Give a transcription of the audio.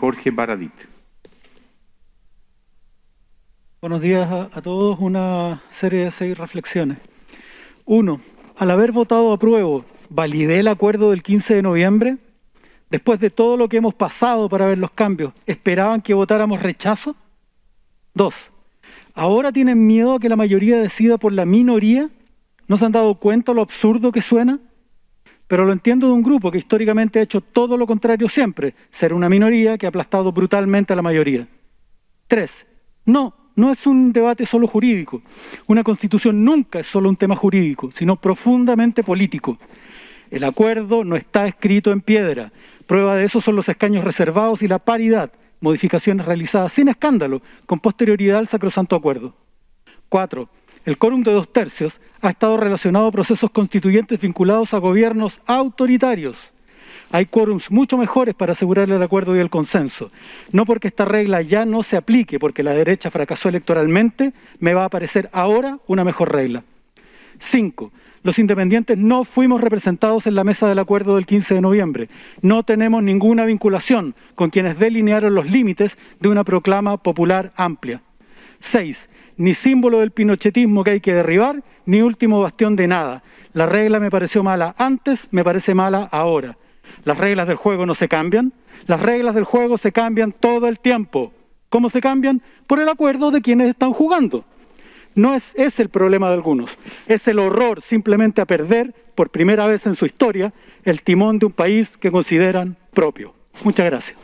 Jorge Baradit. Buenos días a, todos. Una serie de seis reflexiones. Uno, al haber votado apruebo, validé el acuerdo del 15 de noviembre. Después de todo lo que hemos pasado para ver los cambios, ¿esperaban que votáramos rechazo? Dos, ¿ahora tienen miedo a que la mayoría decida por la minoría? ¿No se han dado cuenta lo absurdo que suena? Pero lo entiendo de un grupo que históricamente ha hecho todo lo contrario siempre, ser una minoría que ha aplastado brutalmente a la mayoría. Tres, no, no es un debate solo jurídico. Una constitución nunca es solo un tema jurídico, sino profundamente político. El acuerdo no está escrito en piedra. Prueba de eso son los escaños reservados y la paridad, modificaciones realizadas sin escándalo, con posterioridad al sacrosanto acuerdo. Cuatro, el quórum de dos tercios ha estado relacionado a procesos constituyentes vinculados a gobiernos autoritarios. Hay quórums mucho mejores para asegurar el acuerdo y el consenso. No porque esta regla ya no se aplique, porque la derecha fracasó electoralmente, me va a parecer ahora una mejor regla. Cinco, los independientes no fuimos representados en la mesa del acuerdo del 15 de noviembre. No tenemos ninguna vinculación con quienes delinearon los límites de una proclama popular amplia. Seis, ni símbolo del pinochetismo que hay que derribar, ni último bastión de nada. La regla me pareció mala antes, me parece mala ahora. Las reglas del juego no se cambian, las reglas del juego se cambian todo el tiempo. ¿Cómo se cambian? Por el acuerdo de quienes están jugando. No es ese el problema de algunos, es el horror simplemente a perder, por primera vez en su historia, el timón de un país que consideran propio. Muchas gracias.